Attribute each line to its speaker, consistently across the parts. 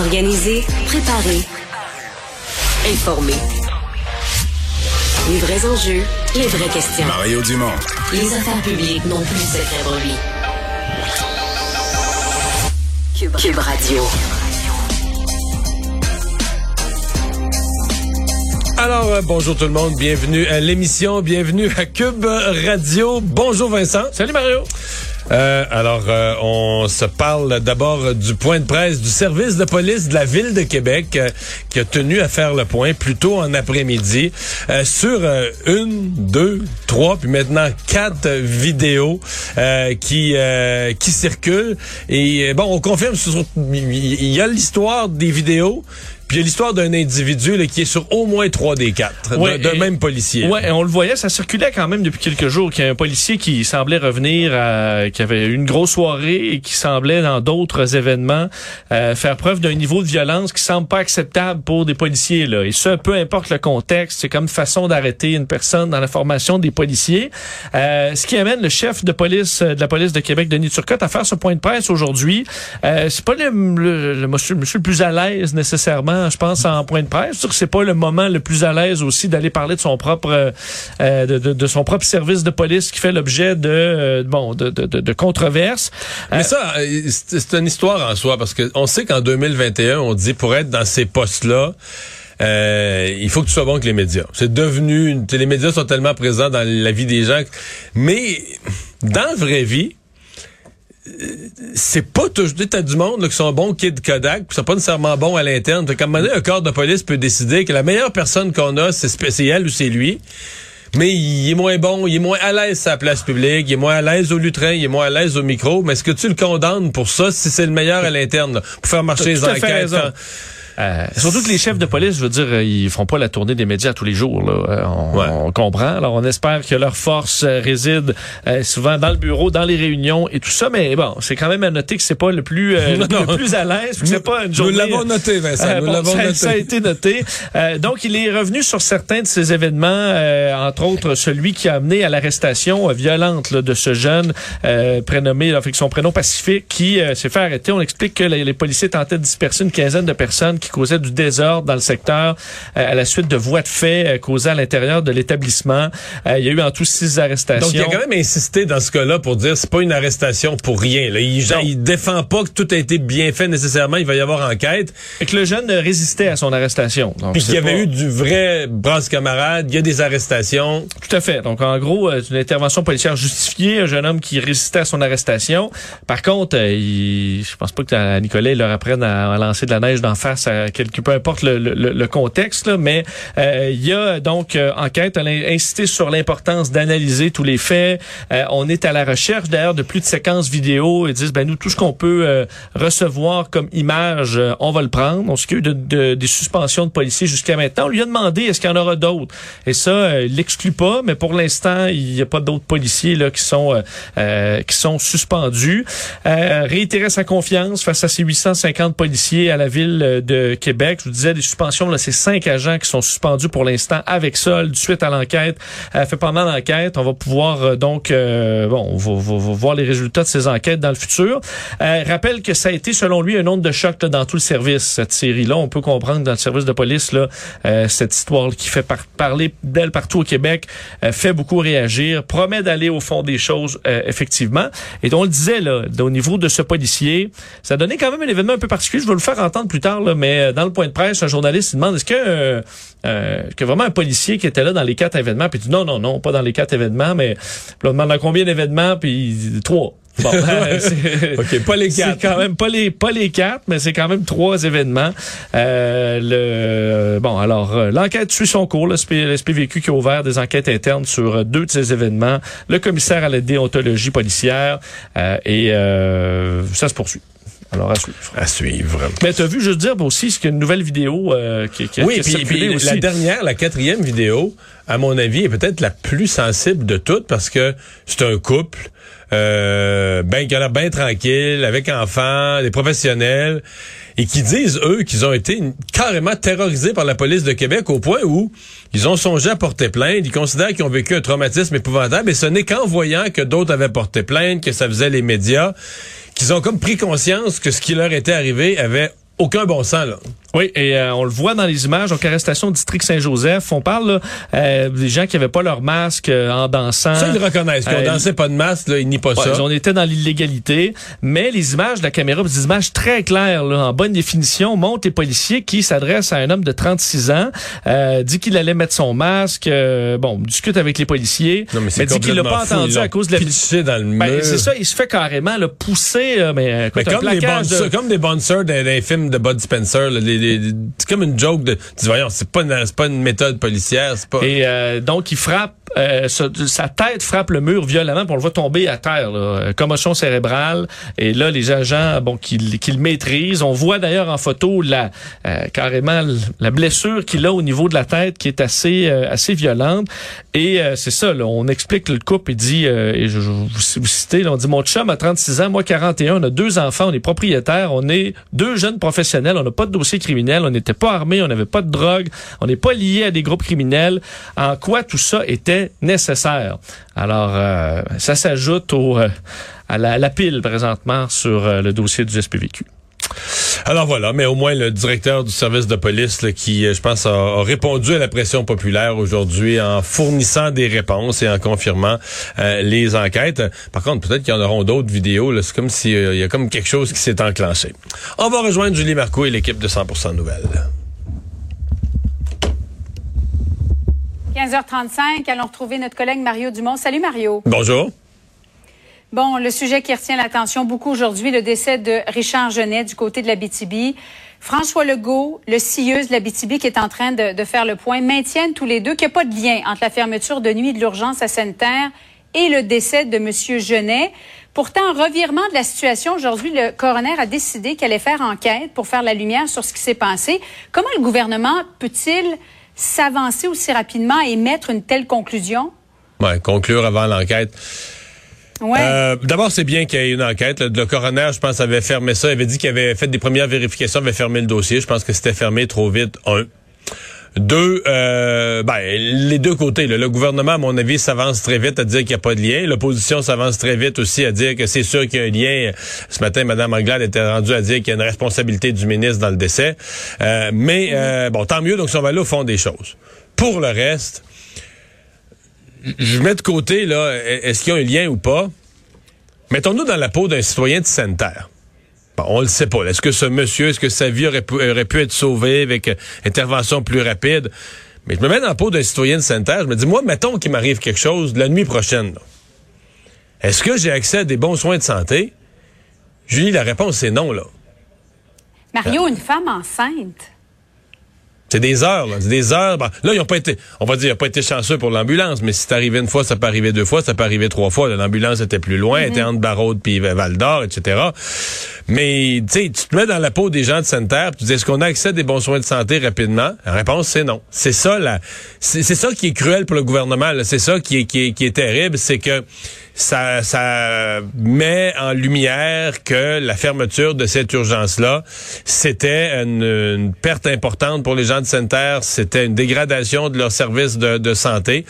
Speaker 1: Organiser, préparer, informer. Les vrais enjeux, les vraies questions.
Speaker 2: Mario Dumont.
Speaker 1: Les affaires publiques n'ont plus cette pour lui. Cube, Cube Radio.
Speaker 3: Alors, euh, bonjour tout le monde, bienvenue à l'émission, bienvenue à Cube Radio. Bonjour Vincent.
Speaker 4: Salut Mario.
Speaker 3: Euh, alors, euh, on se parle d'abord du point de presse du service de police de la ville de Québec euh, qui a tenu à faire le point plus tôt en après-midi sur une, deux, trois, puis maintenant quatre vidéos qui qui circulent. Et bon, on confirme, il y a l'histoire des vidéos. Puis il y a l'histoire d'un individu là, qui est sur au moins trois des quatre,
Speaker 4: ouais,
Speaker 3: d'un même policier.
Speaker 4: Ouais, on le voyait, ça circulait quand même depuis quelques jours qu'il y a un policier qui semblait revenir, à, qui avait une grosse soirée et qui semblait dans d'autres événements euh, faire preuve d'un niveau de violence qui semble pas acceptable pour des policiers. Là. Et ça, peu importe le contexte, c'est comme façon d'arrêter une personne dans la formation des policiers. Euh, ce qui amène le chef de police euh, de la police de Québec, Denis Turcotte, à faire ce point de presse aujourd'hui. Euh, c'est pas le, le, le monsieur, monsieur le plus à l'aise nécessairement je pense, en point de presse. C'est pas le moment le plus à l'aise aussi d'aller parler de son propre euh, de, de, son propre service de police qui fait l'objet de euh, bon de, de, de, controverses.
Speaker 3: Mais ça, euh, c'est une histoire en soi parce que on sait qu'en 2021, on dit pour être dans ces postes-là. Euh, il faut que tu sois bon avec les médias. C'est devenu, les médias sont tellement présents dans la vie des gens, mais dans la vraie vie, c'est pas toujours t'as du monde là, qui sont bons kids Kodak, qui sont pas nécessairement bons à l'interne. Qu'à un moment donné, un corps de police peut décider que la meilleure personne qu'on a, c'est elle ou c'est lui. Mais il est moins bon, il est moins à l'aise à la place publique, il est moins à l'aise au lutrin, il est moins à l'aise au micro. Mais est-ce que tu le condamnes pour ça si c'est le meilleur à l'interne, pour faire marcher les enquêtes?
Speaker 4: Euh, surtout que les chefs de police, je veux dire, euh, ils font pas la tournée des médias tous les jours. Là. Euh, on, on, comprend. Alors, on espère que leur force réside souvent dans le bureau, dans les réunions et tout ça. Mais bon, c'est quand même à noter que c'est pas le plus le plus à l'aise. C'est pas une journée.
Speaker 3: Nous l'avons noté, Vincent. nous l'avons noté.
Speaker 4: Ça a été noté. donc, il est revenu sur certains de ces événements, entre autres celui qui a amené à l'arrestation violente là, de ce jeune prénommé, avec son prénom Pacifique, qui s'est fait arrêter. On explique que les, les policiers tentaient de disperser une quinzaine de personnes qui causait du désordre dans le secteur euh, à la suite de voies de fait euh, causées à l'intérieur de l'établissement. Euh, il y a eu en tout six arrestations.
Speaker 3: Donc, il a quand même insisté dans ce cas-là pour dire c'est pas une arrestation pour rien. Là. Il, il défend pas que tout a été bien fait nécessairement. Il va y avoir enquête.
Speaker 4: Et que le jeune résistait à son arrestation.
Speaker 3: Donc, Puis qu'il y avait eu du vrai brasse camarade. Il y a des arrestations.
Speaker 4: Tout à fait. Donc, en gros, une intervention policière justifiée. Un jeune homme qui résistait à son arrestation. Par contre, il, je pense pas que Nicolas leur apprenne à, lancer de la neige d'en face à quelque peu importe le, le, le contexte, là, mais euh, il y a donc euh, enquête, elle a sur l'importance d'analyser tous les faits. Euh, on est à la recherche d'ailleurs de plus de séquences vidéo. Ils disent ben nous tout ce qu'on peut recevoir comme image, on va le prendre. On s'occupe de, de, des suspensions de policiers jusqu'à maintenant. On lui a demandé est-ce qu'il y en aura d'autres? Et ça, il l'exclut pas, mais pour l'instant, il n'y a pas d'autres policiers là qui sont qui sont suspendus. réitérer sa confiance face à ces 850 policiers à la ville de Québec. Je vous disais, des suspensions, là, c'est cinq agents qui sont suspendus pour l'instant avec solde suite à l'enquête. Euh, fait pendant l'enquête, on va pouvoir euh, donc, euh, bon, on va, voir les résultats de ces enquêtes dans le futur. Euh, rappelle que ça a été, selon lui, un onde de choc dans tout le service, cette série-là. On peut comprendre dans le service de police, là, cette histoire qui fait parler d'elle partout au Québec, fait beaucoup réagir, promet d'aller au fond des choses, effectivement. Et on le disait, là, au niveau de ce policier, ça donné quand même un événement un peu particulier. Je vais le faire entendre plus tard, là, mais dans le point de presse, un journaliste demande est-ce que, euh, euh, que vraiment un policier qui était là dans les quatre événements, puis il dit non, non, non, pas dans les quatre événements, mais on demande combien d'événements, puis il dit trois. Bon,
Speaker 3: ok, pas les quatre.
Speaker 4: C'est quand même pas les pas les quatre, mais c'est quand même trois événements. Euh, le bon, alors euh, l'enquête suit son cours. Le SPVQ qui a ouvert des enquêtes internes sur deux de ces événements. Le commissaire à la déontologie policière et ça se poursuit. Alors, à suivre.
Speaker 3: À suivre.
Speaker 4: Mais tu as vu, je veux dire, aussi, c'est une nouvelle vidéo euh, qui, qui,
Speaker 3: oui, qui puis, aussi. la dernière, la quatrième vidéo, à mon avis, est peut-être la plus sensible de toutes parce que c'est un couple, euh, ben, qui a l'air bien tranquille, avec enfants, des professionnels, et qui disent, eux, qu'ils ont été carrément terrorisés par la police de Québec au point où ils ont songé à porter plainte. Ils considèrent qu'ils ont vécu un traumatisme épouvantable, et ce n'est qu'en voyant que d'autres avaient porté plainte, que ça faisait les médias, qu'ils ont comme pris conscience que ce qui leur était arrivé avait aucun bon sens, là.
Speaker 4: Oui, et euh, on le voit dans les images. Donc, arrestation au district Saint-Joseph. On parle là, euh, des gens qui avaient pas leur masque euh, en dansant.
Speaker 3: Ça, ils reconnaissent. Qu'on
Speaker 4: Euh,
Speaker 3: dansait pas de masque, là, ils nient pas
Speaker 4: Ouais,
Speaker 3: ça.
Speaker 4: on était dans l'illégalité, mais les images de la caméra, des images très claires, là, en bonne définition, montrent les policiers qui s'adressent à un homme de 36 ans, euh, dit qu'il allait mettre son masque, euh, bon, discute avec les policiers,
Speaker 3: Non, mais c'est
Speaker 4: dit qu'il l'a pas
Speaker 3: fou.
Speaker 4: entendu
Speaker 3: Ils
Speaker 4: à cause de la...
Speaker 3: pitché dans le
Speaker 4: Ben,
Speaker 3: mur.
Speaker 4: c'est ça, il se fait carrément le pousser, mais,
Speaker 3: Mais
Speaker 4: écoute, un
Speaker 3: comme, des
Speaker 4: plaquage de-
Speaker 3: comme des dans les films de Bud Spencer, là, les- c'est comme une joke de, tu voyons, c'est pas une, pas une méthode policière, c'est pas.
Speaker 4: Et euh, donc, il frappe, euh, sa, tête frappe le mur violemment, puis on le voit tomber à terre. Là. Euh, Commotion cérébrale. Et là, les agents, bon, qui, qui le maîtrisent. On voit d'ailleurs en photo la euh, carrément la blessure qu'il a au niveau de la tête, qui est assez euh, assez violente. Et euh, c'est ça. Là, on explique le couple. Il dit, et je, je vous, vous citez, là, on dit mon chum a 36 ans, moi 41, on a deux enfants, on est propriétaires, on est deux jeunes professionnels, on n'a pas de dossier on n'était pas armés, on n'avait pas de drogue, on n'est pas lié à des groupes criminels. En quoi tout ça était nécessaire? Alors, euh, ça s'ajoute euh, à la, la pile présentement sur euh, le dossier du SPVQ.
Speaker 3: Alors voilà, mais au moins le directeur du service de police là, qui, euh, je pense, a, a répondu à la pression populaire aujourd'hui en fournissant des réponses et en confirmant euh, les enquêtes. Par contre, peut-être qu'il y en auront d'autres vidéos. C'est comme s'il y a comme quelque chose qui s'est enclenché. On va rejoindre Julie Marco et l'équipe de 100% Nouvelles.
Speaker 2: 15h35, allons retrouver notre collègue Mario Dumont. Salut Mario.
Speaker 3: Bonjour.
Speaker 2: Bon, le sujet qui retient l'attention beaucoup aujourd'hui, le décès de Richard Genet du côté de la BTB. François Legault, le CIEUS de la BTB qui est en train de, faire le point, maintiennent tous les deux qu'il n'y a pas de lien entre la fermeture de nuit de l'urgence à Sainte-Terre et le décès de M. Genet. Pourtant, revirement de la situation, aujourd'hui, le coroner a décidé qu'elle allait faire enquête pour faire la lumière sur ce qui s'est passé. Comment le gouvernement peut-il s'avancer aussi rapidement et mettre une telle conclusion?
Speaker 3: Ouais, conclure avant l'enquête.
Speaker 2: Ouais.
Speaker 3: Euh, D'abord, c'est bien qu'il y ait une enquête. Le, le coroner, je pense, avait fermé ça. Il avait dit qu'il avait fait des premières vérifications, avait fermé le dossier. Je pense que c'était fermé trop vite. Un. Deux, euh, ben, les deux côtés. là. Le gouvernement, à mon avis, s'avance très vite à dire qu'il n'y a pas de lien. L'opposition s'avance très vite aussi à dire que c'est sûr qu'il y a un lien. Ce matin, Mme Anglade était rendue à dire qu'il y a une responsabilité du ministre dans le décès. Euh, mais, euh, bon, tant mieux. Donc, si on va aller au fond des choses. Pour le reste, je mets de côté, là, est-ce qu'il y a un lien ou pas? Mettons-nous dans la peau d'un citoyen de Sainte-Terre. Bon, on le sait pas. Est-ce que ce monsieur, est-ce que sa vie aurait pu, aurait pu être sauvée avec euh, intervention plus rapide? Mais je me mets dans la peau d'un citoyen de Sainte-Terre. Je me dis, moi, mettons qu'il m'arrive quelque chose la nuit prochaine. là. Est-ce que j'ai accès à des bons soins de santé? Julie, la réponse, c'est non, là.
Speaker 2: Mario, une femme enceinte.
Speaker 3: C'est des heures, là. C'est des heures. Bon, là, ils ont pas été, on va dire, ils ont pas été chanceux pour l'ambulance, mais si c'est arrivé une fois, ça peut arriver deux fois, ça peut arriver trois fois. L'ambulance était plus loin, était entre Barraud puis Val d'Or, etc. Mais, tu sais, tu te mets dans la peau des gens de Sainte-Terre, tu dis, est-ce qu'on a accès à des bons soins de santé rapidement? La réponse, c'est non. C'est ça, là. C'est ça qui est cruel pour le gouvernement, là. C'est ça qui est, qui est, qui est terrible, c'est que ça, ça met en lumière que la fermeture de cette urgence-là, c'était une, une perte importante pour les gens de Sainte-Terre, c'était une dégradation de leur service de, de santé.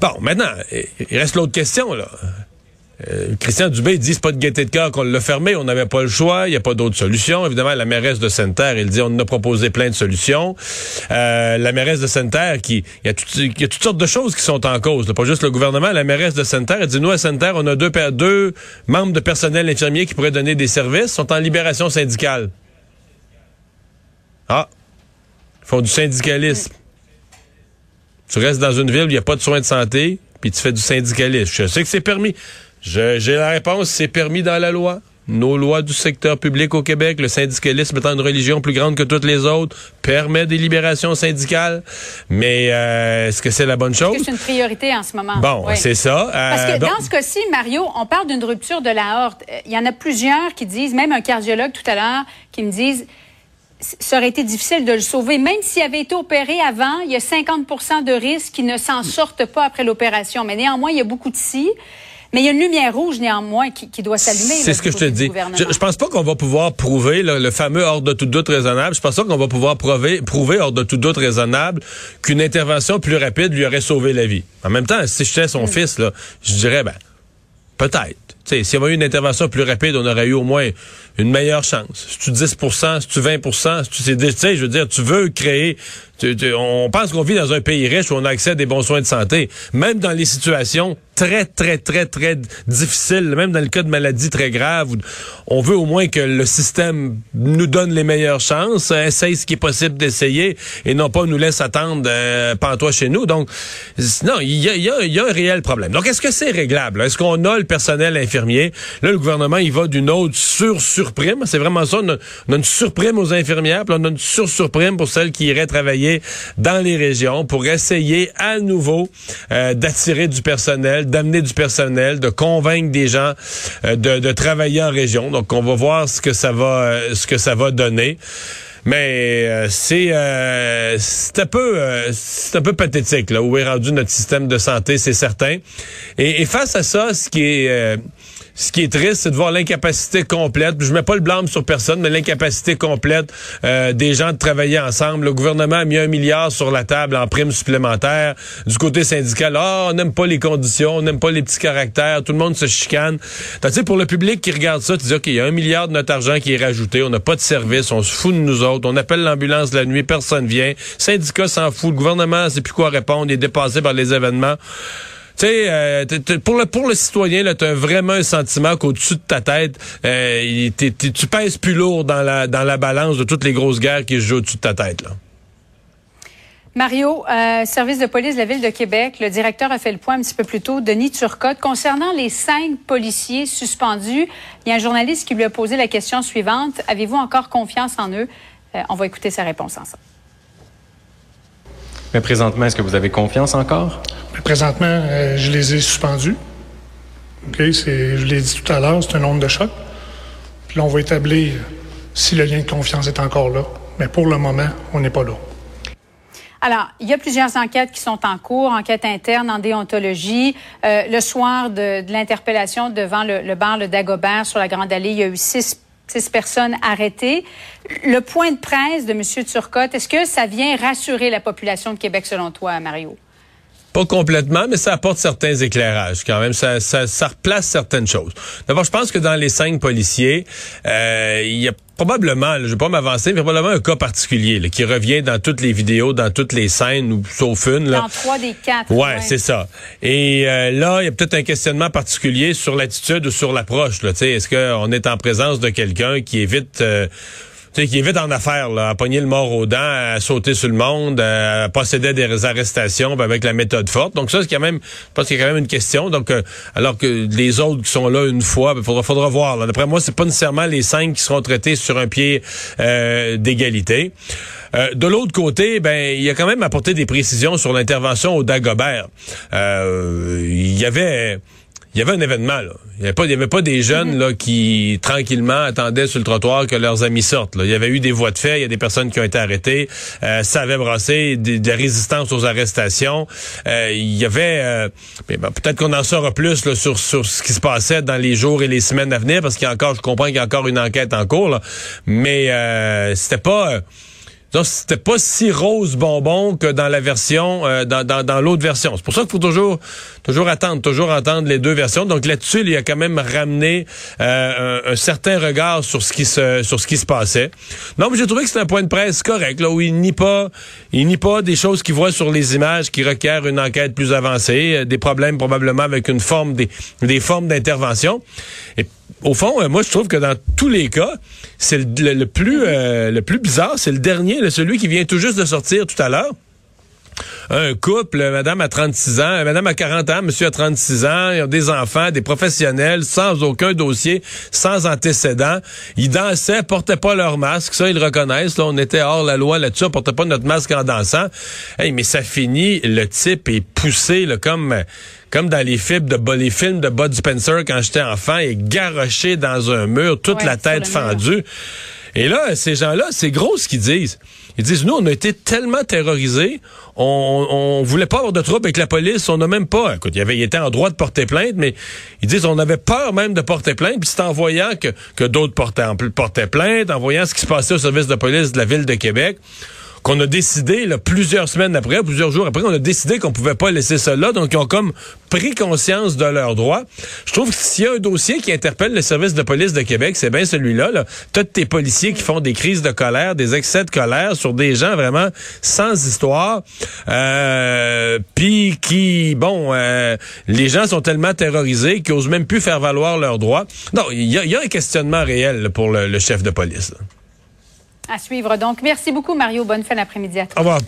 Speaker 3: Bon, maintenant, il reste l'autre question, là. Euh, Christian Dubé dit c'est pas de gaieté de cœur qu'on l'a fermé, on n'avait pas le choix, il n'y a pas d'autre solution. Évidemment, la mairesse de Sainte-Terre, elle dit on a proposé plein de solutions. Euh, la mairesse de Sainte-Terre, qui il y, a tout- il y a toutes sortes de choses qui sont en cause, là, pas juste le gouvernement. La mairesse de Sainte-Terre, elle dit nous à Sainte-Terre, on a deux, deux membres de personnel infirmier qui pourraient donner des services, sont en libération syndicale. Ah, ils font du syndicalisme. Tu restes dans une ville où il n'y a pas de soins de santé, puis tu fais du syndicalisme. Je sais que c'est permis. J'ai la réponse, c'est permis dans la loi. Nos lois du secteur public au Québec, le syndicalisme étant une religion plus grande que toutes les autres, permet des libérations syndicales. Mais euh, est-ce que c'est la bonne
Speaker 2: Est-ce
Speaker 3: chose?
Speaker 2: que c'est une priorité en ce moment?
Speaker 3: Bon,
Speaker 2: Oui.
Speaker 3: c'est ça.
Speaker 2: Parce
Speaker 3: Euh,
Speaker 2: que
Speaker 3: bon.
Speaker 2: dans ce cas-ci, Mario, on parle d'une rupture de la aorte. Euh, Il y en a plusieurs qui disent, même un cardiologue tout à l'heure, qui me disent ça aurait été difficile de le sauver. Même s'il avait été opéré avant, il y a 50% de risques qu'il ne s'en sorte pas après l'opération. Mais néanmoins, il y a beaucoup de si. Mais il y a une lumière rouge, néanmoins, qui, qui doit s'allumer.
Speaker 3: C'est ce que je te dis. Je, je pense pas qu'on va pouvoir prouver là, le fameux hors de tout doute raisonnable. Je pense pas qu'on va pouvoir prouver, prouver hors de tout doute raisonnable qu'une intervention plus rapide lui aurait sauvé la vie. En même temps, si j'étais son fils, là, je dirais ben peut-être. S'il y avait eu une intervention plus rapide, on aurait eu au moins une meilleure chance. Si tu 10% si tu 20% si tu sais, je veux dire, tu veux créer on pense qu'on vit dans un pays riche où on a accès à des bons soins de santé. Même dans les situations très, très, très, très difficiles, même dans le cas de maladies très graves, on veut au moins que le système nous donne les meilleures chances, essaye ce qui est possible d'essayer et non pas nous laisse attendre euh, pantois chez nous. Donc, non, il y a, y a, un réel problème. Donc, est-ce que c'est réglable? Est-ce qu'on a le personnel infirmier? Là, le gouvernement, il va d'une autre sur-surprime. C'est vraiment ça. On a, une surprime aux infirmières, puis on a une sur-surprime pour celles qui iraient travailler dans les régions pour essayer à nouveau euh, d'attirer du personnel, d'amener du personnel, de convaincre des gens euh, de, travailler en région. Donc, on va voir ce que ça va, euh, ce que ça va donner. Mais c'est c'est un peu c'est un peu pathétique là où est rendu notre système de santé, c'est certain. Et, et, face à ça, ce qui est ce qui est triste, c'est de voir l'incapacité complète. Je mets pas le blâme sur personne, mais l'incapacité complète euh, des gens de travailler ensemble. Le gouvernement a mis un milliard sur la table en primes supplémentaires. Du côté syndical, ah, on n'aime pas les conditions, on n'aime pas les petits caractères, tout le monde se chicane. Tu sais, pour le public qui regarde ça, tu dis, OK, il y a un milliard de notre argent qui est rajouté, on n'a pas de service, on se fout de nous autres, on appelle l'ambulance la nuit, personne vient. Syndicat s'en fout, le gouvernement sait plus quoi répondre, il est dépassé par les événements. Tu sais, euh, pour le pour le citoyen, là, t'as vraiment un sentiment qu'au-dessus de ta tête, euh, tu pèses plus lourd dans la dans la balance de toutes les grosses guerres qui se jouent au-dessus de ta tête.
Speaker 2: Mario, euh, service de police de la ville de Québec, le directeur a fait le point un petit peu plus tôt, Denis Turcotte, concernant les cinq policiers suspendus. Il y a un journaliste qui lui a posé la question suivante avez-vous encore confiance en eux? On va écouter sa réponse ensemble.
Speaker 5: Mais présentement, est-ce que vous avez confiance encore?
Speaker 6: Mais présentement, euh, je les ai suspendus. OK? Je l'ai dit tout à l'heure, c'est un nombre de choc. Puis là, on va établir si le lien de confiance est encore là. Mais pour le moment, on n'est pas là.
Speaker 2: Alors, il y a plusieurs enquêtes qui sont en cours, enquête interne en déontologie. Euh, le soir de, l'interpellation devant le, le bar Le Dagobert sur la Grande Allée, il y a eu six six personnes arrêtées. Le point de presse de M. Turcotte, est-ce que ça vient rassurer la population de Québec selon toi, Mario?
Speaker 3: Pas complètement, mais ça apporte certains éclairages quand même. Ça, ça, ça replace certaines choses. D'abord, je pense que dans les cinq policiers, euh, il y a probablement, je vais pas m'avancer, mais probablement un cas particulier là, qui revient dans toutes les vidéos, dans toutes les scènes, ou sauf une. Là.
Speaker 2: Dans trois des quatre.
Speaker 3: Ouais, c'est ça. Et euh, là, il y a peut-être un questionnement particulier sur l'attitude ou sur l'approche. Est-ce qu'on est en présence de quelqu'un qui évite... Euh, sais, qui est vite en affaire, là, à pogner le mort aux dents, à sauter sur le monde, à posséder des arrestations avec la méthode forte. Donc ça, c'est quand même, je pense qu'il y a quand même une question. Donc, euh, alors que les autres qui sont là une fois, il ben, faudra, faudra voir. D'après moi, c'est pas nécessairement les cinq qui seront traités sur un pied euh, d'égalité. Euh, de l'autre côté, ben, il a quand même apporté des précisions sur l'intervention au Dagobert. Il y avait il y avait un événement là. Il y avait pas, il y avait pas des jeunes là qui tranquillement attendaient sur le trottoir que leurs amis sortent. Là. Il y avait eu des voies de fait, il y a des personnes qui ont été arrêtées. Euh, ça avait brassé des, des résistances aux arrestations. Euh, il y avait, euh, ben, peut-être qu'on en saura plus là, sur sur ce qui se passait dans les jours et les semaines à venir, parce qu'il y a encore, je comprends qu'il y a encore une enquête en cours. Là. Mais euh, c'était pas donc, c'était pas si rose bonbon que dans la version, euh, dans, dans, dans l'autre version. C'est pour ça qu'il faut toujours, toujours attendre, toujours entendre les deux versions. Donc là-dessus, il a quand même ramené euh, un, certain regard sur ce qui se, sur ce qui se passait. Non, mais j'ai trouvé que c'était un point de presse correct, là où il nie pas, il nie pas des choses qu'il voit sur les images qui requièrent une enquête plus avancée, euh, des problèmes probablement avec une forme des, des formes d'intervention. Au fond, euh, moi, je trouve que dans tous les cas, c'est le, plus euh, le plus bizarre, c'est le dernier, celui qui vient tout juste de sortir tout à l'heure un couple, madame a 36 ans, madame a 40 ans, monsieur a 36 ans, ils ont des enfants, des professionnels, sans aucun dossier, sans antécédent. Ils dansaient, portaient pas leur masque, ça ils le reconnaissent, là, on était hors la loi là-dessus, on portait pas notre masque en dansant. Hey, mais ça finit, le type est poussé, là, comme comme dans les films de les films de Bud Spencer quand j'étais enfant, il est garoché dans un mur, toute la tête fendue. Et là, ces gens-là, c'est gros ce qu'ils disent. Ils disent, nous, on a été tellement terrorisés, on, on voulait pas avoir de trouble avec la police, on n'a même pas, écoute, il, avait, il était en droit de porter plainte, mais ils disent, on avait peur même de porter plainte, puis c'est en voyant que, que d'autres portaient, portaient plainte, en voyant ce qui se passait au service de police de la ville de Québec, qu'on a décidé, là, plusieurs semaines après, plusieurs jours après, on a décidé qu'on pouvait pas laisser ça là. Donc, ils ont comme pris conscience de leurs droits. Je trouve que s'il y a un dossier qui interpelle le service de police de Québec, c'est bien celui-là. Là. T'as tes policiers qui font des crises de colère, des excès de colère sur des gens vraiment sans histoire. Euh, Puis qui, bon, euh, les gens sont tellement terrorisés qu'ils osent même plus faire valoir leurs droits. Non, il y, a un questionnement réel pour le chef de police.
Speaker 2: À suivre donc. Merci beaucoup, Mario. Bonne fin d'après-midi à toi.
Speaker 3: Au revoir.